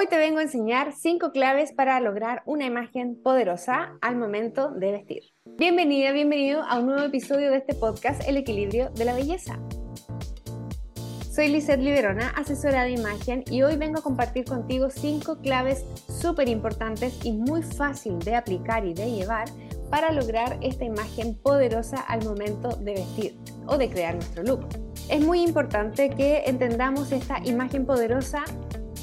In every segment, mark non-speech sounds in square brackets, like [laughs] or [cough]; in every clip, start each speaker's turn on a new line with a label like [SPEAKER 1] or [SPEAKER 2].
[SPEAKER 1] Hoy te vengo a enseñar 5 claves para lograr una imagen poderosa al momento de vestir. Bienvenida, bienvenido a un nuevo episodio de este podcast El equilibrio de la belleza. Soy Lizeth Liberona, asesora de imagen, y hoy vengo a compartir contigo 5 claves súper importantes y muy fácil de aplicar y de llevar para lograr esta imagen poderosa al momento de vestir o de crear nuestro look. Es muy importante que entendamos esta imagen poderosa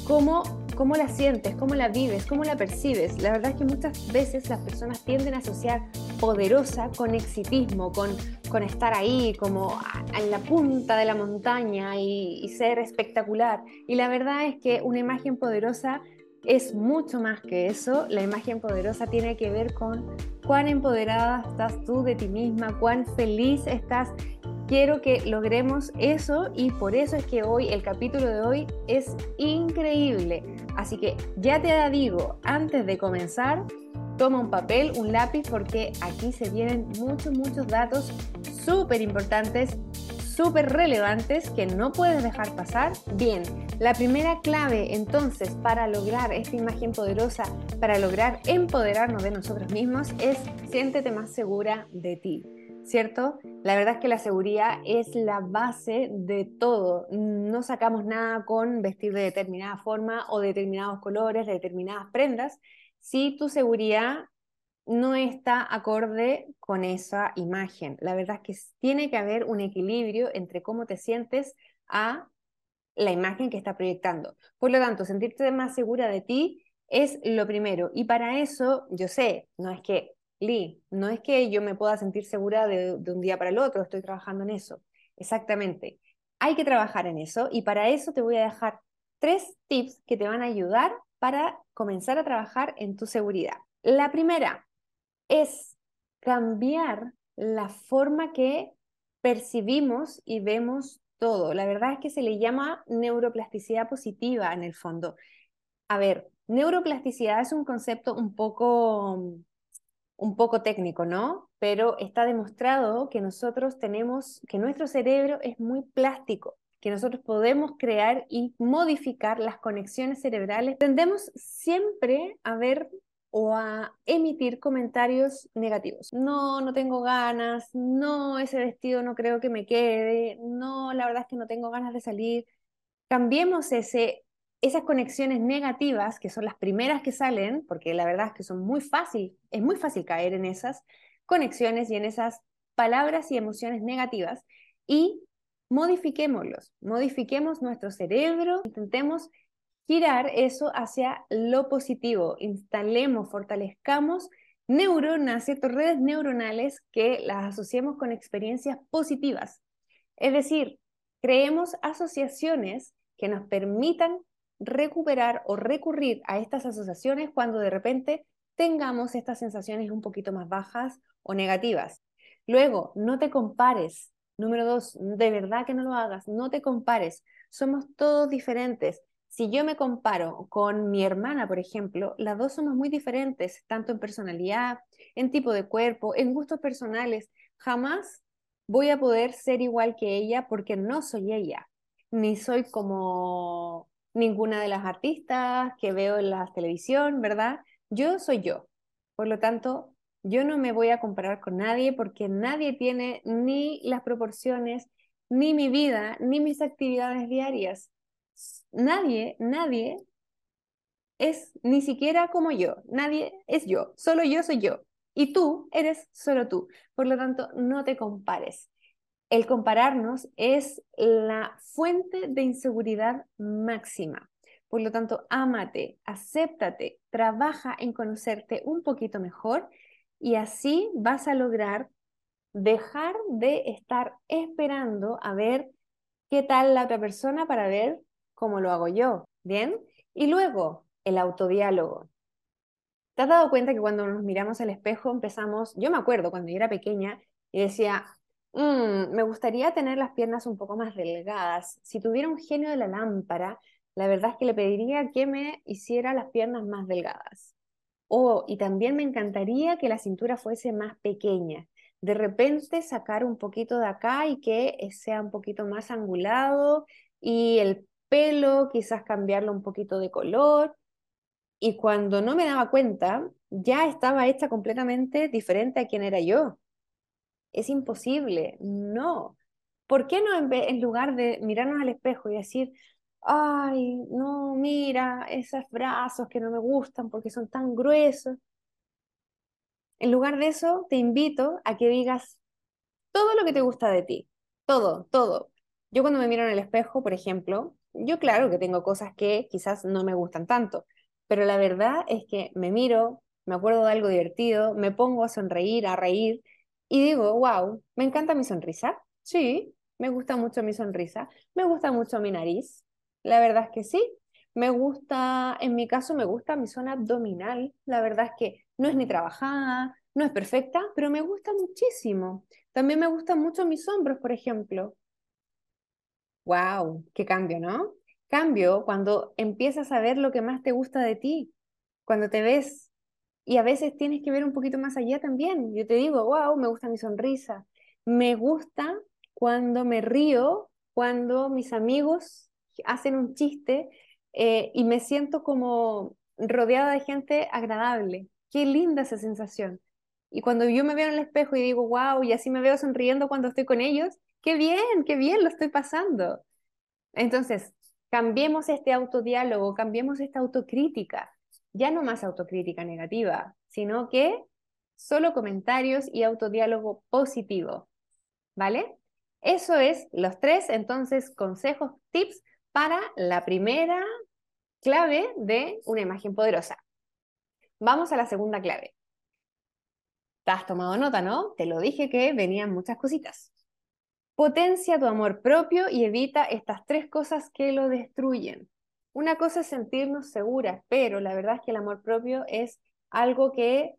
[SPEAKER 1] como cómo la sientes, cómo la vives, cómo la percibes. La verdad es que muchas veces las personas tienden a asociar poderosa con exitismo, con, con estar ahí como en la punta de la montaña y, y ser espectacular. Y la verdad es que una imagen poderosa es mucho más que eso. La imagen poderosa tiene que ver con cuán empoderada estás tú de ti misma, cuán feliz estás quiero que logremos eso y por eso es que hoy, el capítulo de hoy es increíble. Así que ya te digo, antes de comenzar, toma un papel, un lápiz, porque aquí se vienen muchos, muchos datos súper importantes, súper relevantes que no puedes dejar pasar. Bien, la primera clave entonces para lograr esta imagen poderosa, para lograr empoderarnos de nosotros mismos, es siéntete más segura de ti. ¿Cierto? La verdad es que la seguridad es la base de todo. No sacamos nada con vestir de determinada forma o determinados colores, de determinadas prendas, si tu seguridad no está acorde con esa imagen. La verdad es que tiene que haber un equilibrio entre cómo te sientes a la imagen que está proyectando. Por lo tanto, sentirte más segura de ti es lo primero. Y para eso, yo sé, no es que Lee, no es que yo me pueda sentir segura de, un día para el otro, estoy trabajando en eso. Exactamente. Hay que trabajar en eso y para eso te voy a dejar tres tips que te van a ayudar para comenzar a trabajar en tu seguridad. La primera es cambiar la forma que percibimos y vemos todo. La verdad es que se le llama neuroplasticidad positiva en el fondo. A ver, neuroplasticidad es un concepto un poco un poco técnico, ¿no? Pero está demostrado que nosotros tenemos, que nuestro cerebro es muy plástico, que nosotros podemos crear y modificar las conexiones cerebrales. Tendemos siempre a ver o a emitir comentarios negativos. No, no tengo ganas, no, ese vestido no creo que me quede, no, la verdad es que no tengo ganas de salir. Cambiemos ese esas conexiones negativas, que son las primeras que salen, porque la verdad es que son muy fácil, es muy fácil caer en esas conexiones y en esas palabras y emociones negativas, y modifiquémoslos, modifiquemos nuestro cerebro, intentemos girar eso hacia lo positivo, instalemos, fortalezcamos neuronas, ciertas redes neuronales que las asociemos con experiencias positivas. Es decir, creemos asociaciones que nos permitan recuperar o recurrir a estas asociaciones cuando de repente tengamos estas sensaciones un poquito más bajas o negativas. Luego, no te compares. Número dos, de verdad que no lo hagas, no te compares. Somos todos diferentes. Si yo me comparo con mi hermana, por ejemplo, las dos somos muy diferentes, tanto en personalidad, en tipo de cuerpo, en gustos personales. Jamás voy a poder ser igual que ella porque no soy ella, ni soy como ninguna de las artistas que veo en la televisión, ¿verdad? Yo soy yo. Por lo tanto, yo no me voy a comparar con nadie porque nadie tiene ni las proporciones, ni mi vida, ni mis actividades diarias. Nadie, nadie es ni siquiera como yo. Nadie es yo. Solo yo soy yo. Y tú eres solo tú. Por lo tanto, no te compares el compararnos es la fuente de inseguridad máxima. Por lo tanto, ámate, acéptate, trabaja en conocerte un poquito mejor y así vas a lograr dejar de estar esperando a ver qué tal la otra persona para ver cómo lo hago yo. ¿Bien? Y luego, el autodiálogo. ¿Te has dado cuenta que cuando nos miramos al espejo empezamos, yo me acuerdo cuando yo era pequeña y decía, Mm, me gustaría tener las piernas un poco más delgadas. Si tuviera un genio de la lámpara, la verdad es que le pediría que me hiciera las piernas más delgadas. Oh, y también me encantaría que la cintura fuese más pequeña. De repente sacar un poquito de acá y que sea un poquito más angulado y el pelo quizás cambiarlo un poquito de color. Y cuando no me daba cuenta, ya estaba hecha completamente diferente a quien era yo. Es imposible, no. ¿Por qué no en, en lugar de mirarnos al espejo y decir, ay, no, mira, esos brazos que no me gustan porque son tan gruesos? En lugar de eso, te invito a que digas todo lo que te gusta de ti, todo, todo. Yo cuando me miro en el espejo, por ejemplo, yo claro que tengo cosas que quizás no me gustan tanto, pero la verdad es que me miro, me acuerdo de algo divertido, me pongo a sonreír, a reír y digo, wow, me encanta mi sonrisa. Sí, me gusta mucho mi sonrisa, me gusta mucho mi nariz. La verdad es que sí. Me gusta, en mi caso, me gusta mi zona abdominal. La verdad es que no es ni trabajada, no es perfecta, pero me gusta muchísimo. También me gustan mucho mis hombros, por ejemplo. ¡Wow! ¡Qué cambio, ¿no? Cambio cuando empiezas a ver lo que más te gusta de ti, cuando te ves. Y a veces tienes que ver un poquito más allá también. Yo te digo, wow, me gusta mi sonrisa. Me gusta cuando me río, cuando mis amigos hacen un chiste eh, y me siento como rodeada de gente agradable. Qué linda esa sensación. Y cuando yo me veo en el espejo y digo, wow, y así me veo sonriendo cuando estoy con ellos, qué bien, qué bien lo estoy pasando. Entonces, cambiemos este autodiálogo, cambiemos esta autocrítica. Ya no más autocrítica negativa, sino que solo comentarios y autodiálogo positivo. ¿Vale? Eso es los tres, entonces, consejos, tips para la primera clave de una imagen poderosa. Vamos a la segunda clave. Te has tomado nota, ¿no? Te lo dije que venían muchas cositas. Potencia tu amor propio y evita estas tres cosas que lo destruyen. Una cosa es sentirnos seguras, pero la verdad es que el amor propio es algo que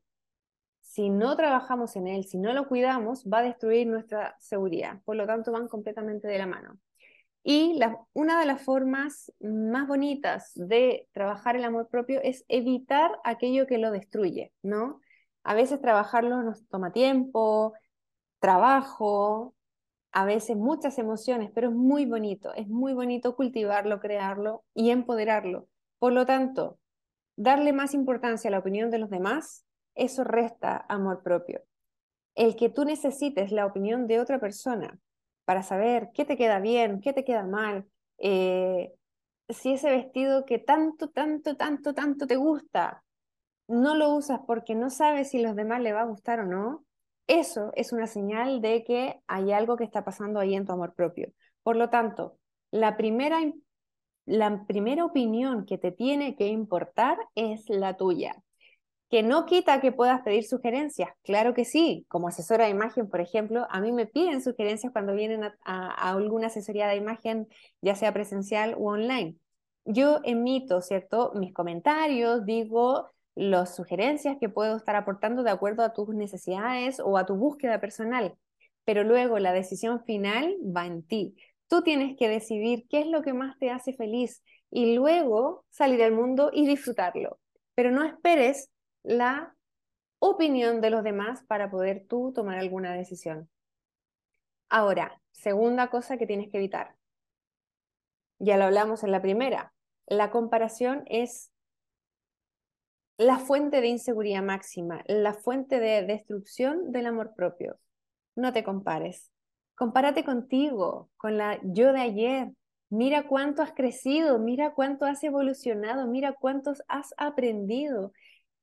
[SPEAKER 1] si no trabajamos en él, si no lo cuidamos, va a destruir nuestra seguridad. Por lo tanto, van completamente de la mano. Y una de las formas más bonitas de trabajar el amor propio es evitar aquello que lo destruye, ¿no? A veces trabajarlo nos toma tiempo, trabajo, a veces muchas emociones, pero es muy bonito, es muy bonito cultivarlo, crearlo y empoderarlo. Por lo tanto, darle más importancia a la opinión de los demás, eso resta amor propio. El que tú necesites la opinión de otra persona para saber qué te queda bien, qué te queda mal, eh, si ese vestido que tanto, tanto, tanto, tanto te gusta, no lo usas porque no sabes si los demás le va a gustar o no, eso es una señal de que hay algo que está pasando ahí en tu amor propio. Por lo tanto, la primera, la primera opinión que te tiene que importar es la tuya. Que no quita que puedas pedir sugerencias, claro que sí. Como asesora de imagen, por ejemplo, a mí me piden sugerencias cuando vienen a, a alguna asesoría de imagen, ya sea presencial o online. Yo emito, ¿cierto? Mis comentarios, digo las sugerencias que puedo estar aportando de acuerdo a tus necesidades o a tu búsqueda personal, pero luego la decisión final va en ti. Tú tienes que decidir qué es lo que más te hace feliz y luego salir al mundo y disfrutarlo. Pero no esperes la opinión de los demás para poder tú tomar alguna decisión. Ahora, segunda cosa que tienes que evitar. Ya lo hablamos en la primera. La comparación es la fuente de inseguridad máxima, la fuente de destrucción del amor propio. No te compares. Compárate contigo, con la yo de ayer. Mira cuánto has crecido, mira cuánto has evolucionado, mira cuántos has aprendido.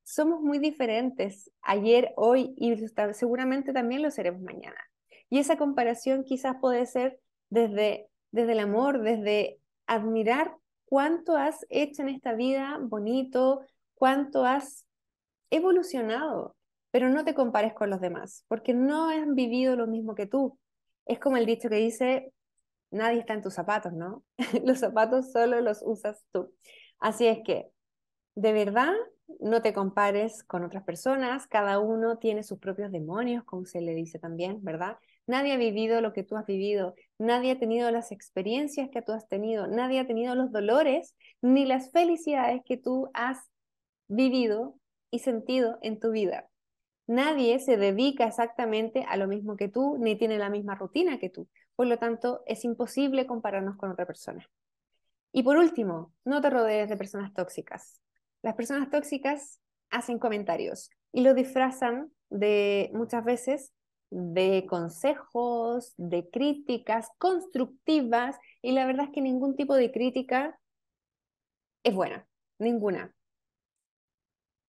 [SPEAKER 1] Somos muy diferentes ayer, hoy y seguramente también lo seremos mañana. Y esa comparación quizás puede ser desde, desde el amor, desde admirar cuánto has hecho en esta vida bonito, cuánto has evolucionado, pero no te compares con los demás, porque no han vivido lo mismo que tú. Es como el dicho que dice, nadie está en tus zapatos, ¿no? [laughs] los zapatos solo los usas tú. Así es que, de verdad, no te compares con otras personas, cada uno tiene sus propios demonios, como se le dice también, ¿verdad? Nadie ha vivido lo que tú has vivido, nadie ha tenido las experiencias que tú has tenido, nadie ha tenido los dolores ni las felicidades que tú has vivido y sentido en tu vida. Nadie se dedica exactamente a lo mismo que tú, ni tiene la misma rutina que tú. Por lo tanto, es imposible compararnos con otra persona. Y por último, no te rodees de personas tóxicas. las personas tóxicas hacen comentarios y lo disfrazan de muchas veces de consejos, de críticas constructivas y la verdad es que ningún tipo de crítica es buena, ninguna.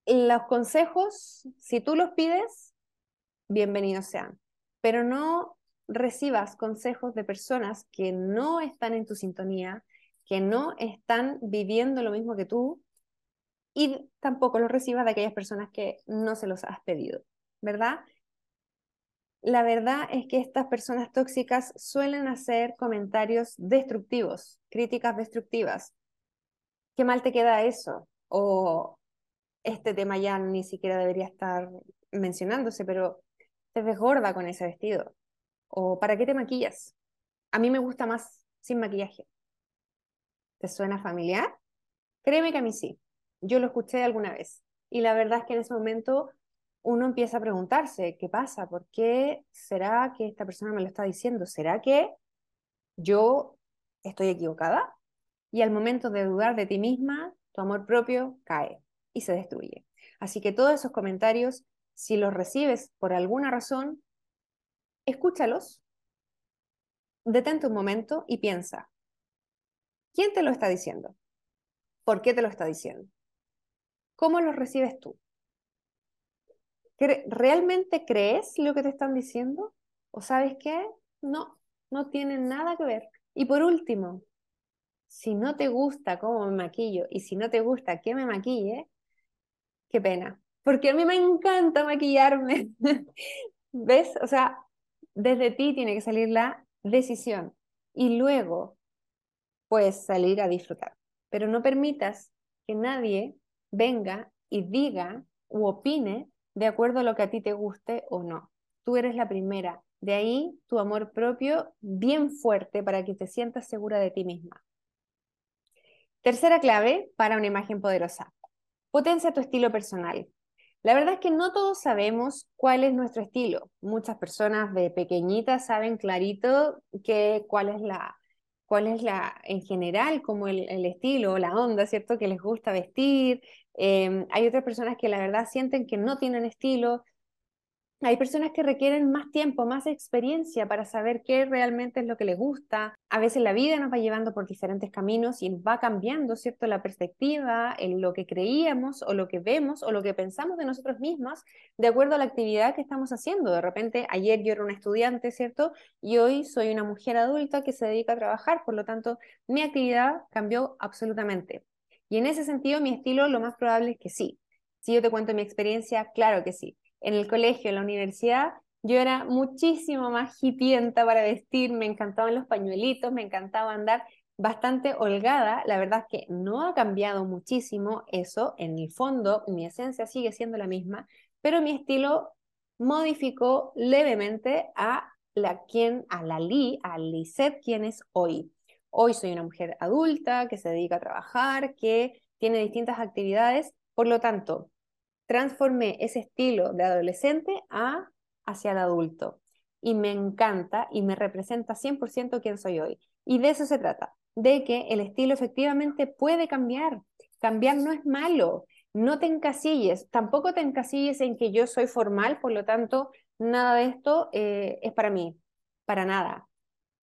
[SPEAKER 1] Los consejos, si tú los pides, bienvenidos sean, pero no recibas consejos de personas que no están en tu sintonía, que no están viviendo lo mismo que tú y tampoco los recibas de aquellas personas que no se los has pedido, ¿verdad? La verdad es que estas personas tóxicas suelen hacer comentarios destructivos, críticas destructivas. ¿Qué mal te queda eso? O este tema ya ni siquiera debería estar mencionándose, pero te ves gorda con ese vestido. ¿O para qué te maquillas? A mí me gusta más sin maquillaje. ¿Te suena familiar? Créeme que a mí sí. Yo lo escuché alguna vez. Y la verdad es que en ese momento uno empieza a preguntarse, ¿qué pasa? ¿Por qué será que esta persona me lo está diciendo? ¿Será que yo estoy equivocada? Y al momento de dudar de ti misma, tu amor propio cae y se destruye. Así que todos esos comentarios, si los recibes por alguna razón, escúchalos, detente un momento y piensa, ¿quién te lo está diciendo? ¿Por qué te lo está diciendo? ¿Cómo lo recibes tú? ¿Realmente crees lo que te están diciendo? ¿O sabes qué? No, no tiene nada que ver. Y por último, si no te gusta cómo me maquillo y si no te gusta que me maquille, qué pena. Porque a mí me encanta maquillarme. [laughs] ¿Ves? O sea, desde ti tiene que salir la decisión y luego puedes salir a disfrutar. Pero no permitas que nadie venga y diga u opine de acuerdo a lo que a ti te guste o no. Tú eres la primera. De ahí tu amor propio bien fuerte para que te sientas segura de ti misma. Tercera clave para una imagen poderosa. Potencia tu estilo personal. La verdad es que no todos sabemos cuál es nuestro estilo. Muchas personas de pequeñitas saben clarito que, cuál es la, cuál es la, en general, como el, estilo, la onda, ¿cierto? Que les gusta vestir. Em, hay otras personas que la verdad sienten que no tienen estilo, hay personas que requieren más tiempo, más experiencia para saber qué realmente es lo que les gusta. A veces la vida nos va llevando por diferentes caminos y va cambiando, ¿cierto? La perspectiva, en lo que creíamos o lo que vemos o lo que pensamos de nosotros mismos de acuerdo a la actividad que estamos haciendo. De repente, ayer yo era una estudiante, ¿cierto? Y hoy soy una mujer adulta que se dedica a trabajar, por lo tanto, mi actividad cambió absolutamente. Y en ese sentido, mi estilo lo más probable es que sí. Si yo te cuento mi experiencia, claro que sí en el colegio, en la universidad, yo era muchísimo más hipienta para vestir, me encantaban los pañuelitos, me encantaba andar bastante holgada. La verdad es que no ha cambiado muchísimo eso. En el fondo, mi esencia sigue siendo la misma, pero mi estilo modificó levemente a la quien, a la Li, a Lisette, quien es hoy. Hoy soy una mujer adulta que se dedica a trabajar, que tiene distintas actividades, por lo tanto, transformé ese estilo de adolescente a hacia el adulto. Y me encanta y me representa 100% quién soy hoy. Y de eso se trata, de que el estilo efectivamente puede cambiar. Cambiar no es malo. No te encasilles, tampoco te encasilles en que yo soy formal, por lo tanto, nada de esto eh, es para mí, para nada.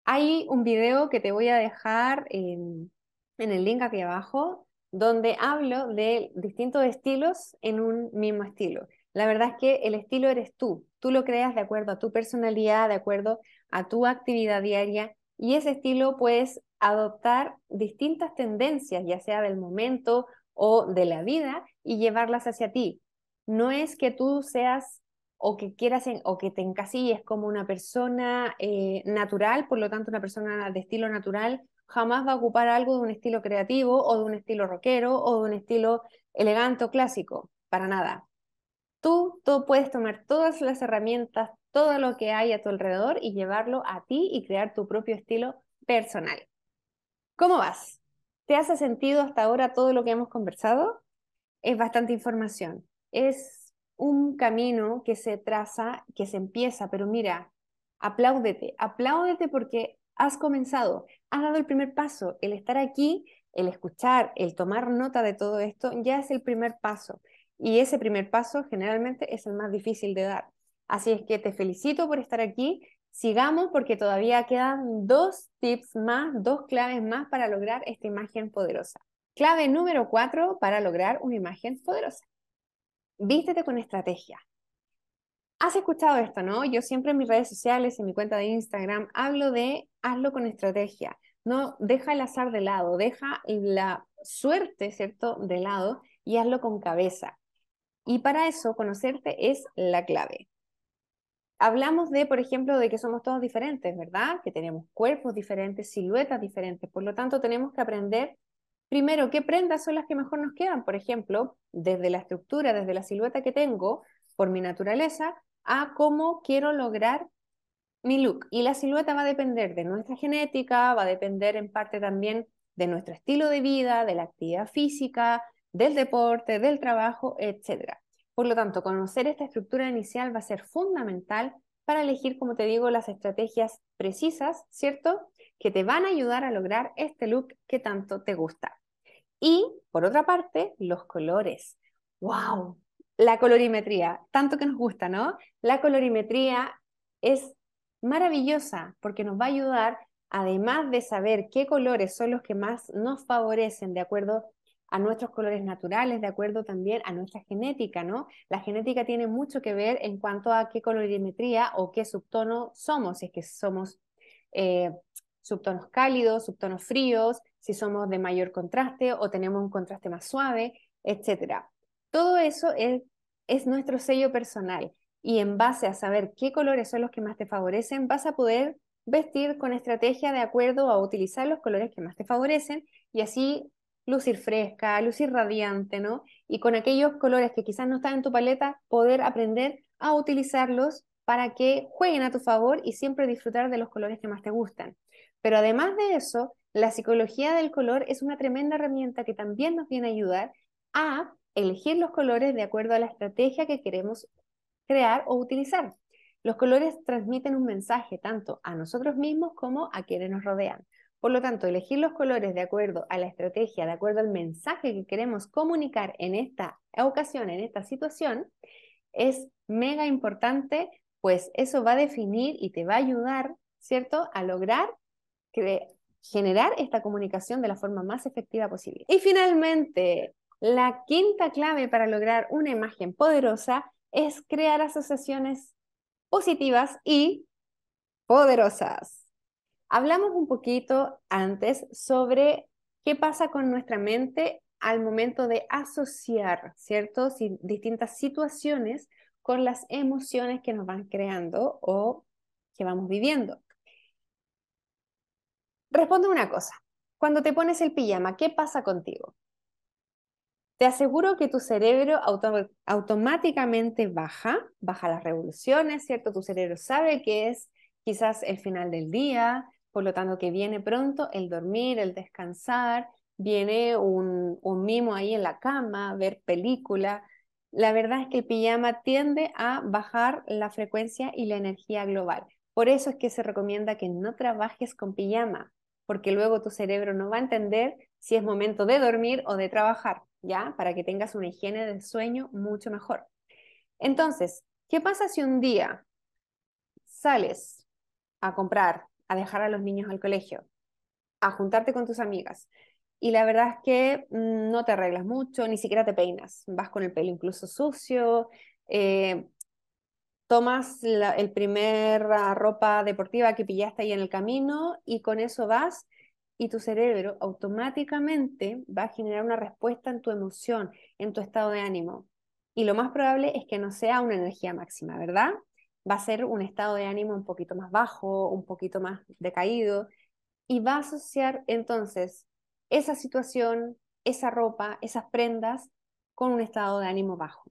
[SPEAKER 1] Hay un video que te voy a dejar en, en el link aquí abajo donde hablo de distintos estilos en un mismo estilo. La verdad es que el estilo eres tú, tú lo creas de acuerdo a tu personalidad, de acuerdo a tu actividad diaria y ese estilo puedes adoptar distintas tendencias, ya sea del momento o de la vida, y llevarlas hacia ti. No es que tú seas o que quieras o que te encasilles como una persona eh, natural, por lo tanto una persona de estilo natural jamás va a ocupar algo de un estilo creativo o de un estilo rockero o de un estilo elegante o clásico, para nada. Tú, tú puedes tomar todas las herramientas, todo lo que hay a tu alrededor y llevarlo a ti y crear tu propio estilo personal. ¿Cómo vas? ¿Te hace sentido hasta ahora todo lo que hemos conversado? Es bastante información. Es un camino que se traza, que se empieza, pero mira, apláudete, apláudete porque has comenzado, has dado el primer paso. El estar aquí el escuchar, el tomar nota de todo esto, ya es el primer paso. Y ese primer paso generalmente es el más difícil de dar. Así es que te felicito por estar aquí. Sigamos porque todavía quedan dos tips más, dos claves más para lograr esta imagen poderosa. Clave número cuatro para lograr una imagen poderosa. Vístete con estrategia. Has escuchado esto, ¿no? Yo siempre en mis redes sociales, en mi cuenta de Instagram, hablo de hazlo con estrategia. No, deja el azar de lado, deja la suerte, ¿cierto?, de lado y hazlo con cabeza. Y para eso, conocerte es la clave. Hablamos de, por ejemplo, de que somos todos diferentes, ¿verdad? Que tenemos cuerpos diferentes, siluetas diferentes. Por lo tanto, tenemos que aprender primero qué prendas son las que mejor nos quedan. Por ejemplo, desde la estructura, desde la silueta que tengo, por mi naturaleza, a cómo quiero lograr mi look. Y la silueta va a depender de nuestra genética, va a depender en parte también de nuestro estilo de vida, de la actividad física, del deporte, del trabajo, etc. Por lo tanto, conocer esta estructura inicial va a ser fundamental para elegir, como te digo, las estrategias precisas, ¿cierto? Que te van a ayudar a lograr este look que tanto te gusta. Y, por otra parte, los colores. ¡Wow! La colorimetría, tanto que nos gusta, ¿no? La colorimetría es maravillosa porque nos va a ayudar, además de saber qué colores son los que más nos favorecen de acuerdo a nuestros colores naturales, de acuerdo también a nuestra genética, ¿no? La genética tiene mucho que ver en cuanto a qué colorimetría o qué subtono somos, si es que somos eh, subtonos cálidos, subtonos fríos, si somos de mayor contraste o tenemos un contraste más suave, etc. Todo eso es, es nuestro sello personal y en base a saber qué colores son los que más te favorecen, vas a poder vestir con estrategia de acuerdo a utilizar los colores que más te favorecen y así lucir fresca, lucir radiante, ¿no? Y con aquellos colores que quizás no están en tu paleta, poder aprender a utilizarlos para que jueguen a tu favor y siempre disfrutar de los colores que más te gustan. Pero además de eso, la psicología del color es una tremenda herramienta que también nos viene a ayudar a elegir los colores de acuerdo a la estrategia que queremos crear o utilizar. Los colores transmiten un mensaje tanto a nosotros mismos como a quienes nos rodean. Por lo tanto, elegir los colores de acuerdo a la estrategia, de acuerdo al mensaje que queremos comunicar en esta ocasión, en esta situación, es mega importante, pues eso va a definir y te va a ayudar, ¿cierto?, a lograr generar esta comunicación de la forma más efectiva posible. Y finalmente, la quinta clave para lograr una imagen poderosa es crear asociaciones positivas y poderosas. Hablamos un poquito antes sobre qué pasa con nuestra mente al momento de asociar, ¿cierto? distintas situaciones con las emociones que nos van creando o que vamos viviendo. Responde una cosa. Cuando te pones el pijama, ¿qué pasa contigo? Te aseguro que tu cerebro automáticamente baja, baja las revoluciones, ¿cierto? Tu cerebro sabe que es quizás el final del día, por lo tanto que viene pronto el dormir, el descansar, viene un, un mimo ahí en la cama, ver película. La verdad es que el pijama tiende a bajar la frecuencia y la energía global. Por eso es que se recomienda que no trabajes con pijama, porque luego tu cerebro no va a entender si es momento de dormir o de trabajar, ¿ya? Para que tengas una higiene del sueño mucho mejor. Entonces, ¿qué pasa si un día sales a comprar a dejar a los niños al colegio, a juntarte con tus amigas. Y la verdad es que mm, no te arreglas mucho, ni siquiera te peinas, vas con el pelo incluso sucio, eh, tomas la el primer ropa deportiva que pillaste ahí en el camino y con eso vas y tu cerebro automáticamente va a generar una respuesta en tu emoción, en tu estado de ánimo. Y lo más probable es que no sea una energía máxima, ¿verdad? va a ser un estado de ánimo un poquito más bajo, un poquito más decaído, y va a asociar entonces esa situación, esa ropa, esas prendas con un estado de ánimo bajo.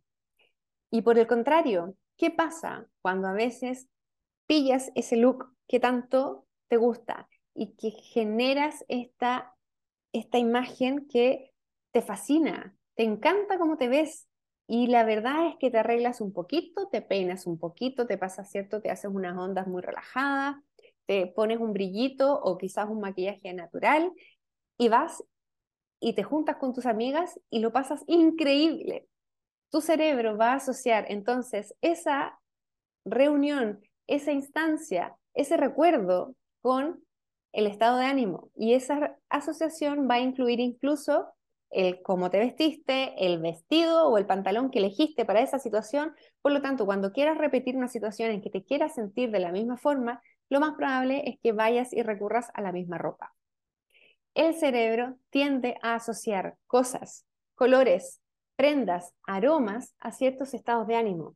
[SPEAKER 1] Y por el contrario, ¿qué pasa cuando a veces pillas ese look que tanto te gusta y que generas esta, esta imagen que te fascina, te encanta cómo te ves, y la verdad es que te arreglas un poquito, te peinas un poquito, te pasas, ¿cierto? Te haces unas ondas muy relajadas, te pones un brillito o quizás un maquillaje natural y vas y te juntas con tus amigas y lo pasas increíble. Tu cerebro va a asociar entonces esa reunión, esa instancia, ese recuerdo con el estado de ánimo y esa asociación va a incluir incluso el cómo te vestiste, el vestido o el pantalón que elegiste para esa situación. Por lo tanto, cuando quieras repetir una situación en que te quieras sentir de la misma forma, lo más probable es que vayas y recurras a la misma ropa. El cerebro tiende a asociar cosas, colores, prendas, aromas a ciertos estados de ánimo.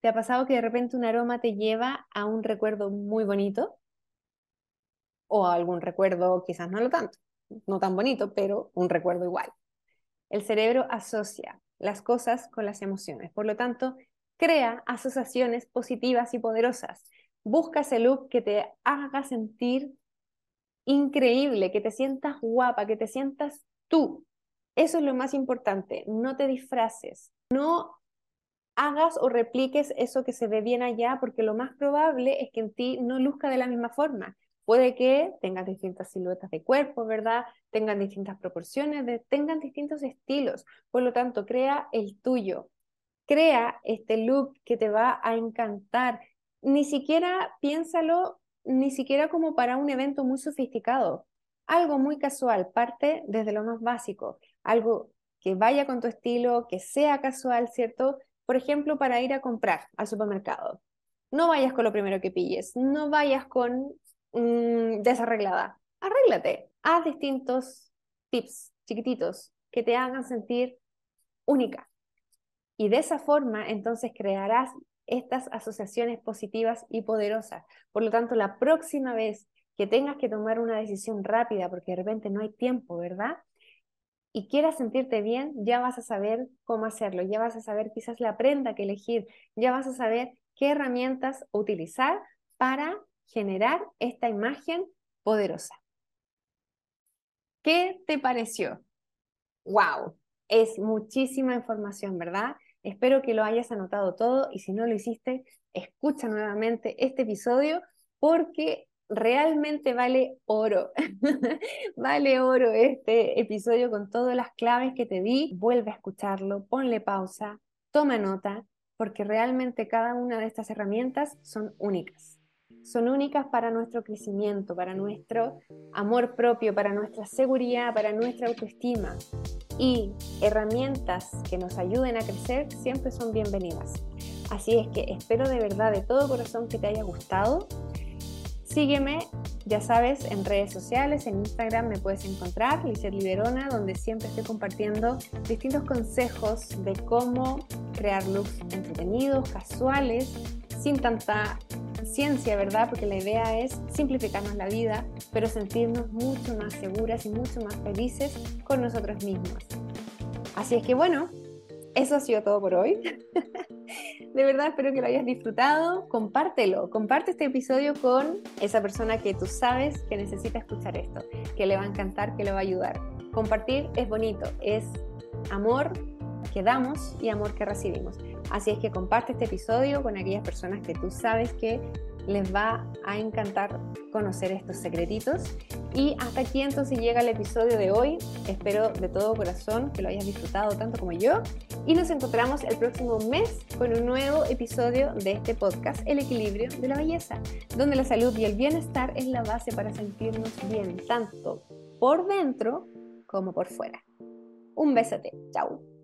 [SPEAKER 1] ¿Te ha pasado que de repente un aroma te lleva a un recuerdo muy bonito? O algún recuerdo quizás no lo tanto, no tan bonito, pero un recuerdo igual. El cerebro asocia las cosas con las emociones, por lo tanto, crea asociaciones positivas y poderosas. Busca ese look que te haga sentir increíble, que te sientas guapa, que te sientas tú. Eso es lo más importante, no te disfraces, no hagas o repliques eso que se ve bien allá, porque lo más probable es que en ti no luzca de la misma forma. Puede que tengan distintas siluetas de cuerpo, ¿verdad? Tengan distintas proporciones, tengan distintos estilos. Por lo tanto, crea el tuyo. Crea este look que te va a encantar. Ni siquiera piénsalo, ni siquiera como para un evento muy sofisticado. Algo muy casual, parte desde lo más básico. Algo que vaya con tu estilo, que sea casual, ¿cierto? Por ejemplo, para ir a comprar al supermercado. No vayas con lo primero que pilles, no vayas con Mm, desarreglada. Arréglate. Haz distintos tips chiquititos que te hagan sentir única. Y de esa forma, entonces crearás estas asociaciones positivas y poderosas. Por lo tanto, la próxima vez que tengas que tomar una decisión rápida, porque de repente no hay tiempo, ¿verdad? Y quieras sentirte bien, ya vas a saber cómo hacerlo, ya vas a saber quizás la prenda que elegir, ya vas a saber qué herramientas utilizar para generar esta imagen poderosa. ¿Qué te pareció? ¡Wow! Es muchísima información, ¿verdad? Espero que lo hayas anotado todo y si no lo hiciste, escucha nuevamente este episodio porque realmente vale oro. [laughs] vale oro este episodio con todas las claves que te di. Vuelve a escucharlo, ponle pausa, toma nota, porque realmente cada una de estas herramientas son únicas son únicas para nuestro crecimiento, para nuestro amor propio, para nuestra seguridad, para nuestra autoestima. Y herramientas que nos ayuden a crecer siempre son bienvenidas. Así es que espero de verdad, de todo corazón, que te haya gustado. Sígueme, ya sabes, en redes sociales, en Instagram me puedes encontrar, Lizeth Liberona, donde siempre estoy compartiendo distintos consejos de cómo crear looks entretenidos, casuales, sin tanta ciencia, ¿verdad? Porque la idea es simplificarnos la vida, pero sentirnos mucho más seguras y mucho más felices con nosotros mismos. Así es que bueno, eso ha sido todo por hoy. [laughs] De verdad espero que lo hayas disfrutado. Compártelo, comparte este episodio con esa persona que tú sabes que necesita escuchar esto, que le va a encantar, que le va a ayudar. Compartir es bonito, es amor que damos y amor que recibimos. Así es que comparte este episodio con aquellas personas que tú sabes que les va a encantar conocer estos secretitos. Y hasta aquí entonces llega el episodio de hoy. Espero de todo corazón que lo hayas disfrutado tanto como yo. Y nos encontramos el próximo mes con un nuevo episodio de este podcast, El equilibrio de la belleza, donde la salud y el bienestar es la base para sentirnos bien, tanto por dentro como por fuera. Un besote. Chao.